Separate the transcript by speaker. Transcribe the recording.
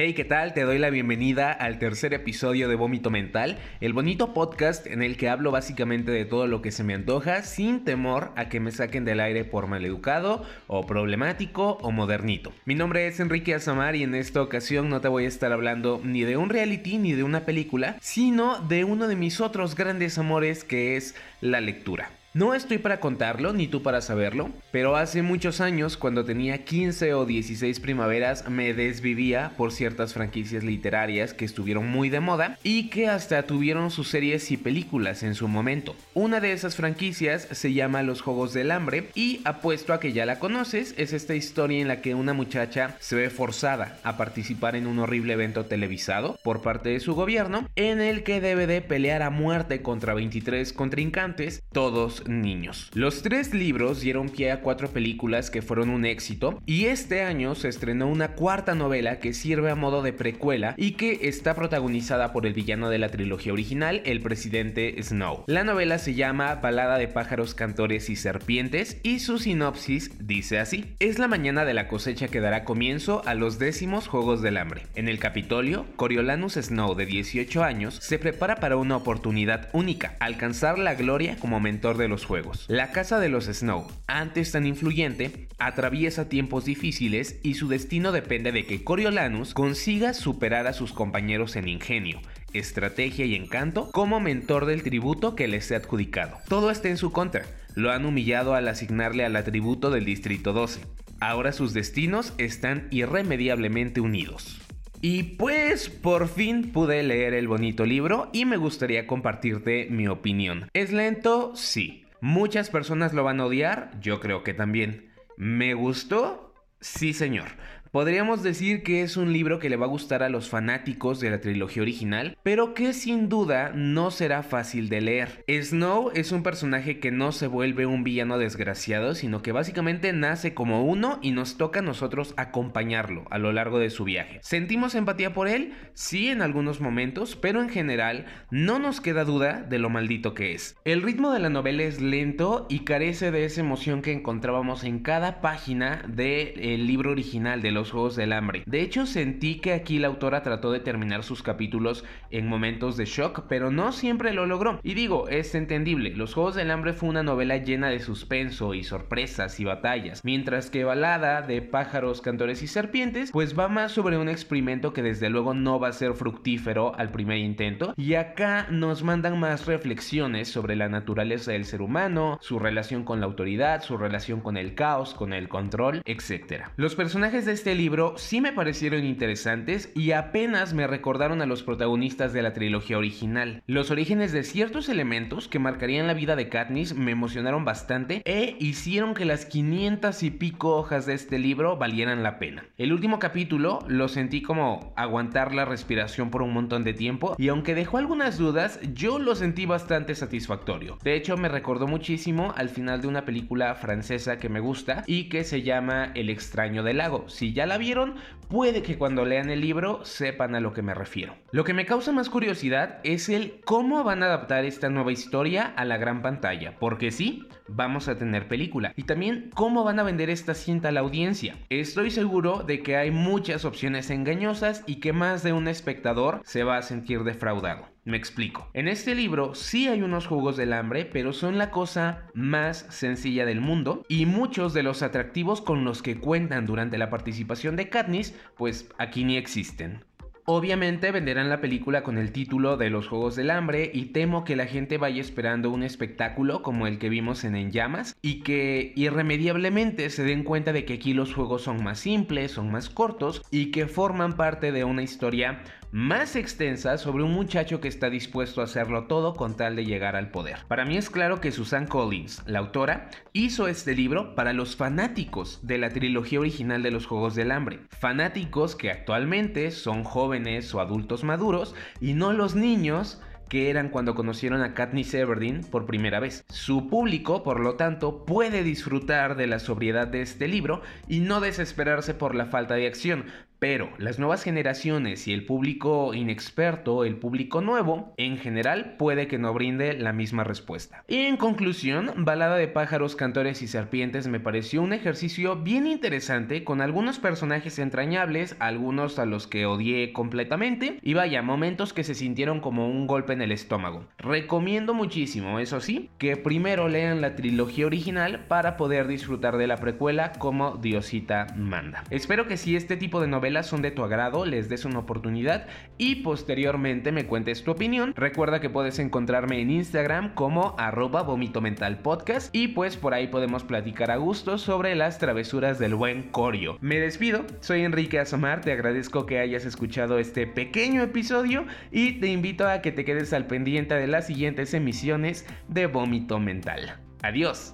Speaker 1: Hey, ¿qué tal? Te doy la bienvenida al tercer episodio de Vómito Mental, el bonito podcast en el que hablo básicamente de todo lo que se me antoja sin temor a que me saquen del aire por maleducado o problemático o modernito. Mi nombre es Enrique Azamar y en esta ocasión no te voy a estar hablando ni de un reality ni de una película, sino de uno de mis otros grandes amores que es la lectura. No estoy para contarlo, ni tú para saberlo, pero hace muchos años, cuando tenía 15 o 16 primaveras, me desvivía por ciertas franquicias literarias que estuvieron muy de moda y que hasta tuvieron sus series y películas en su momento. Una de esas franquicias se llama Los Juegos del Hambre y apuesto a que ya la conoces, es esta historia en la que una muchacha se ve forzada a participar en un horrible evento televisado por parte de su gobierno, en el que debe de pelear a muerte contra 23 contrincantes, todos niños. Los tres libros dieron pie a cuatro películas que fueron un éxito y este año se estrenó una cuarta novela que sirve a modo de precuela y que está protagonizada por el villano de la trilogía original, el presidente Snow. La novela se llama Balada de pájaros, cantores y serpientes y su sinopsis dice así. Es la mañana de la cosecha que dará comienzo a los décimos Juegos del Hambre. En el Capitolio, Coriolanus Snow de 18 años se prepara para una oportunidad única, alcanzar la gloria como mentor de los juegos. La casa de los Snow, antes tan influyente, atraviesa tiempos difíciles y su destino depende de que Coriolanus consiga superar a sus compañeros en ingenio, estrategia y encanto como mentor del tributo que les sea adjudicado. Todo está en su contra. Lo han humillado al asignarle al atributo del Distrito 12. Ahora sus destinos están irremediablemente unidos. Y pues por fin pude leer el bonito libro y me gustaría compartirte mi opinión. ¿Es lento? Sí. Muchas personas lo van a odiar, yo creo que también. ¿Me gustó? Sí, señor. Podríamos decir que es un libro que le va a gustar a los fanáticos de la trilogía original, pero que sin duda no será fácil de leer. Snow es un personaje que no se vuelve un villano desgraciado, sino que básicamente nace como uno y nos toca a nosotros acompañarlo a lo largo de su viaje. ¿Sentimos empatía por él? Sí, en algunos momentos, pero en general no nos queda duda de lo maldito que es. El ritmo de la novela es lento y carece de esa emoción que encontrábamos en cada página del libro original de los Juegos del Hambre. De hecho, sentí que aquí la autora trató de terminar sus capítulos en momentos de shock, pero no siempre lo logró. Y digo, es entendible, Los Juegos del Hambre fue una novela llena de suspenso y sorpresas y batallas, mientras que Balada de pájaros, cantores y serpientes, pues va más sobre un experimento que desde luego no va a ser fructífero al primer intento, y acá nos mandan más reflexiones sobre la naturaleza del ser humano, su relación con la autoridad, su relación con el caos, con el control, etc. Los personajes de este este libro sí me parecieron interesantes y apenas me recordaron a los protagonistas de la trilogía original. Los orígenes de ciertos elementos que marcarían la vida de Katniss me emocionaron bastante e hicieron que las 500 y pico hojas de este libro valieran la pena. El último capítulo lo sentí como aguantar la respiración por un montón de tiempo y aunque dejó algunas dudas, yo lo sentí bastante satisfactorio. De hecho, me recordó muchísimo al final de una película francesa que me gusta y que se llama El extraño del lago. Si ya la vieron, puede que cuando lean el libro sepan a lo que me refiero. Lo que me causa más curiosidad es el cómo van a adaptar esta nueva historia a la gran pantalla, porque sí, vamos a tener película, y también cómo van a vender esta cinta a la audiencia. Estoy seguro de que hay muchas opciones engañosas y que más de un espectador se va a sentir defraudado. Me explico. En este libro sí hay unos jugos del hambre, pero son la cosa más sencilla del mundo y muchos de los atractivos con los que cuentan durante la participación de Katniss, pues aquí ni existen. Obviamente venderán la película con el título de Los Juegos del Hambre y temo que la gente vaya esperando un espectáculo como el que vimos en En Llamas y que irremediablemente se den cuenta de que aquí los juegos son más simples, son más cortos y que forman parte de una historia más extensa sobre un muchacho que está dispuesto a hacerlo todo con tal de llegar al poder. Para mí es claro que Susan Collins, la autora, hizo este libro para los fanáticos de la trilogía original de los Juegos del Hambre. Fanáticos que actualmente son jóvenes o adultos maduros y no los niños que eran cuando conocieron a Katniss Everdeen por primera vez. Su público, por lo tanto, puede disfrutar de la sobriedad de este libro y no desesperarse por la falta de acción, Pero las nuevas generaciones y el público inexperto, el público nuevo, en general puede que no brinde la misma respuesta. Y en conclusión, Balada de pájaros, cantores y serpientes me pareció un ejercicio bien interesante con algunos personajes entrañables, algunos a los que odié completamente y vaya, momentos que se sintieron como un golpe en el estómago. Recomiendo muchísimo, eso sí, que primero lean la trilogía original para poder disfrutar de la precuela como Diosita manda. Espero que si este tipo de novelas son de tu agrado, les des una oportunidad y posteriormente me cuentes tu opinión. Recuerda que puedes encontrarme en Instagram como arroba vomito mental podcast y pues por ahí podemos platicar a gusto sobre las travesuras del buen Corio. Me despido, soy Enrique Asomar, te agradezco que hayas escuchado este pequeño episodio y te invito a que te quedes al pendiente de las siguientes emisiones de Vómito Mental. Adiós.